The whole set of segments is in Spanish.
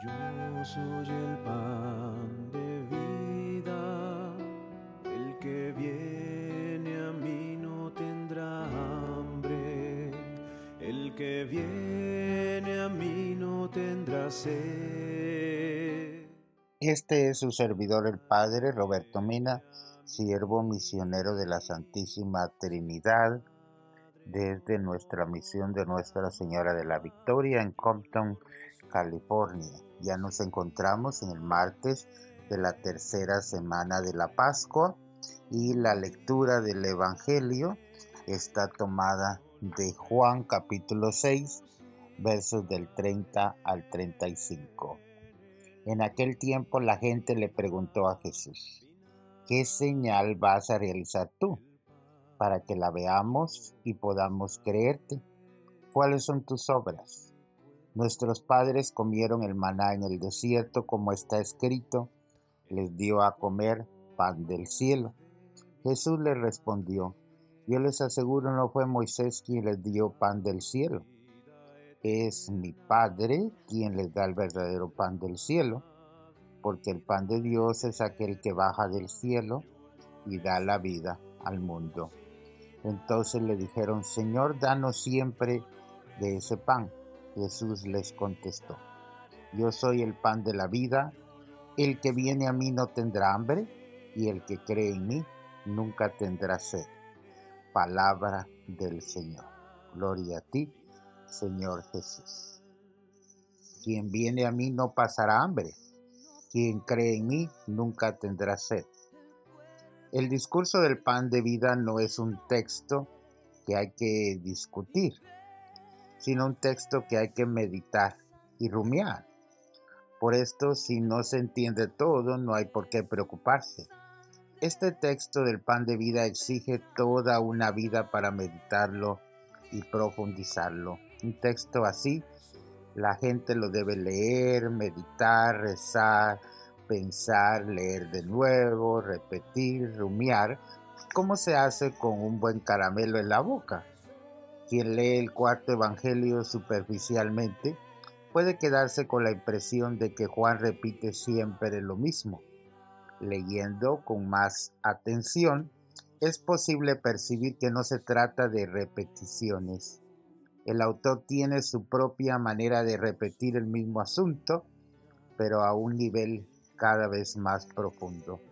Yo soy el pan de vida, el que viene a mí no tendrá hambre, el que viene a mí no tendrá sed. Este es su servidor el Padre Roberto Mina, siervo misionero de la Santísima Trinidad, desde nuestra misión de Nuestra Señora de la Victoria en Compton, California. Ya nos encontramos en el martes de la tercera semana de la Pascua y la lectura del Evangelio está tomada de Juan capítulo 6 versos del 30 al 35. En aquel tiempo la gente le preguntó a Jesús, ¿qué señal vas a realizar tú para que la veamos y podamos creerte? ¿Cuáles son tus obras? Nuestros padres comieron el maná en el desierto como está escrito, les dio a comer pan del cielo. Jesús les respondió, yo les aseguro no fue Moisés quien les dio pan del cielo es mi Padre quien les da el verdadero pan del cielo, porque el pan de Dios es aquel que baja del cielo y da la vida al mundo. Entonces le dijeron, Señor, danos siempre de ese pan. Jesús les contestó, yo soy el pan de la vida, el que viene a mí no tendrá hambre, y el que cree en mí nunca tendrá sed. Palabra del Señor. Gloria a ti, Señor Jesús. Quien viene a mí no pasará hambre. Quien cree en mí nunca tendrá sed. El discurso del pan de vida no es un texto que hay que discutir, sino un texto que hay que meditar y rumiar. Por esto, si no se entiende todo, no hay por qué preocuparse. Este texto del pan de vida exige toda una vida para meditarlo y profundizarlo. Un texto así, la gente lo debe leer, meditar, rezar, pensar, leer de nuevo, repetir, rumiar, como se hace con un buen caramelo en la boca. Quien lee el cuarto evangelio superficialmente puede quedarse con la impresión de que Juan repite siempre lo mismo. Leyendo con más atención, es posible percibir que no se trata de repeticiones, el autor tiene su propia manera de repetir el mismo asunto, pero a un nivel cada vez más profundo.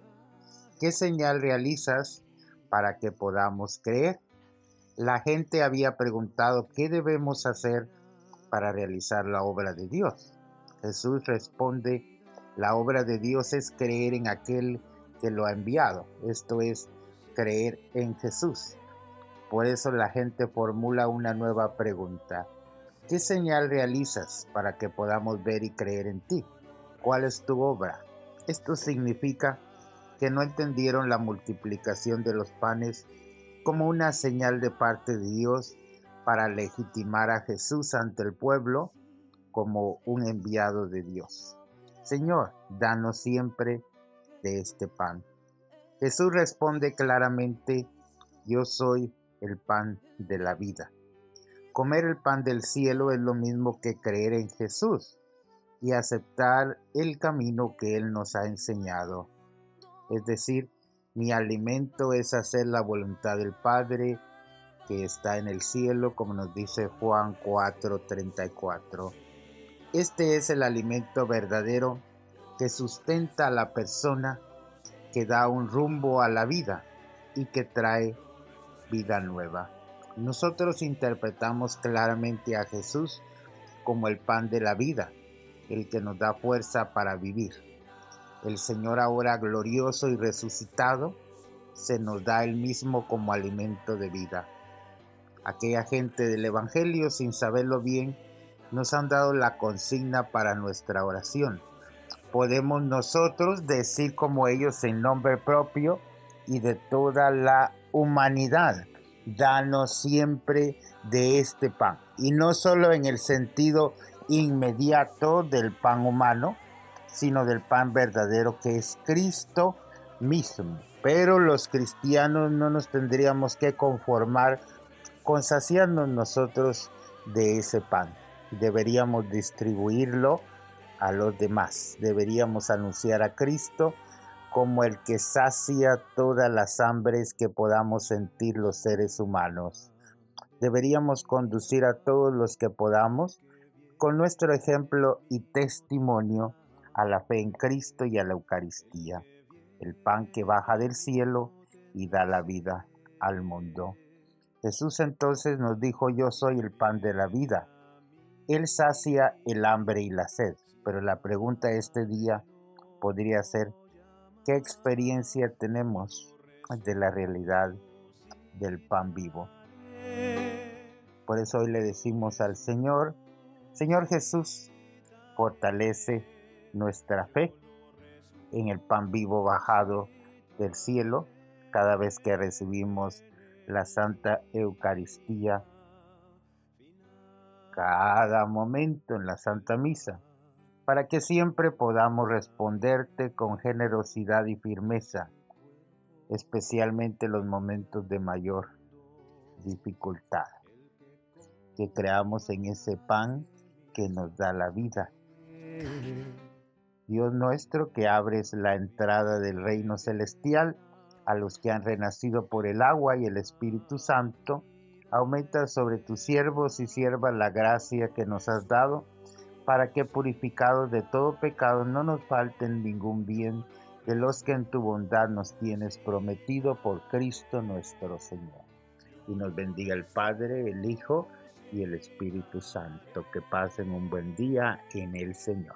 ¿Qué señal realizas para que podamos creer? La gente había preguntado qué debemos hacer para realizar la obra de Dios. Jesús responde, la obra de Dios es creer en aquel que lo ha enviado, esto es, creer en Jesús. Por eso la gente formula una nueva pregunta. ¿Qué señal realizas para que podamos ver y creer en ti? ¿Cuál es tu obra? Esto significa que no entendieron la multiplicación de los panes como una señal de parte de Dios para legitimar a Jesús ante el pueblo como un enviado de Dios. Señor, danos siempre de este pan. Jesús responde claramente, yo soy el pan de la vida. Comer el pan del cielo es lo mismo que creer en Jesús y aceptar el camino que Él nos ha enseñado. Es decir, mi alimento es hacer la voluntad del Padre que está en el cielo, como nos dice Juan 4:34. Este es el alimento verdadero que sustenta a la persona, que da un rumbo a la vida y que trae vida nueva. Nosotros interpretamos claramente a Jesús como el pan de la vida, el que nos da fuerza para vivir. El Señor ahora glorioso y resucitado se nos da el mismo como alimento de vida. Aquella gente del Evangelio, sin saberlo bien, nos han dado la consigna para nuestra oración. Podemos nosotros decir como ellos en nombre propio y de toda la humanidad. Danos siempre de este pan. Y no solo en el sentido inmediato del pan humano, sino del pan verdadero que es Cristo mismo. Pero los cristianos no nos tendríamos que conformar con saciarnos nosotros de ese pan. Deberíamos distribuirlo a los demás. Deberíamos anunciar a Cristo como el que sacia todas las hambres que podamos sentir los seres humanos. Deberíamos conducir a todos los que podamos con nuestro ejemplo y testimonio a la fe en Cristo y a la Eucaristía, el pan que baja del cielo y da la vida al mundo. Jesús entonces nos dijo, yo soy el pan de la vida. Él sacia el hambre y la sed, pero la pregunta este día podría ser, ¿Qué experiencia tenemos de la realidad del pan vivo? Por eso hoy le decimos al Señor, Señor Jesús, fortalece nuestra fe en el pan vivo bajado del cielo cada vez que recibimos la Santa Eucaristía, cada momento en la Santa Misa para que siempre podamos responderte con generosidad y firmeza, especialmente en los momentos de mayor dificultad. Que creamos en ese pan que nos da la vida. Dios nuestro, que abres la entrada del reino celestial a los que han renacido por el agua y el Espíritu Santo, aumenta sobre tus siervos y siervas la gracia que nos has dado para que purificados de todo pecado no nos falten ningún bien de los que en tu bondad nos tienes prometido por Cristo nuestro Señor. Y nos bendiga el Padre, el Hijo y el Espíritu Santo. Que pasen un buen día en el Señor.